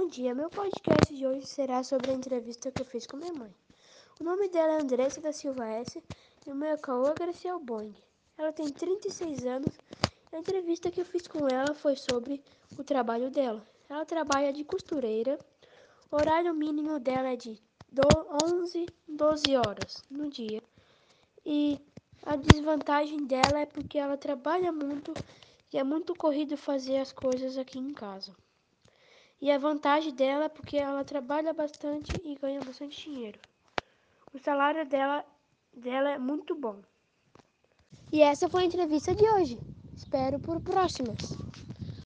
Bom dia, meu podcast de hoje será sobre a entrevista que eu fiz com minha mãe. O nome dela é Andressa da Silva S. e o meu é Graciel Boing. Ela tem 36 anos a entrevista que eu fiz com ela foi sobre o trabalho dela. Ela trabalha de costureira, o horário mínimo dela é de 11, 12 horas no dia. E a desvantagem dela é porque ela trabalha muito e é muito corrido fazer as coisas aqui em casa. E a vantagem dela é porque ela trabalha bastante e ganha bastante dinheiro. O salário dela, dela é muito bom. E essa foi a entrevista de hoje. Espero por próximas.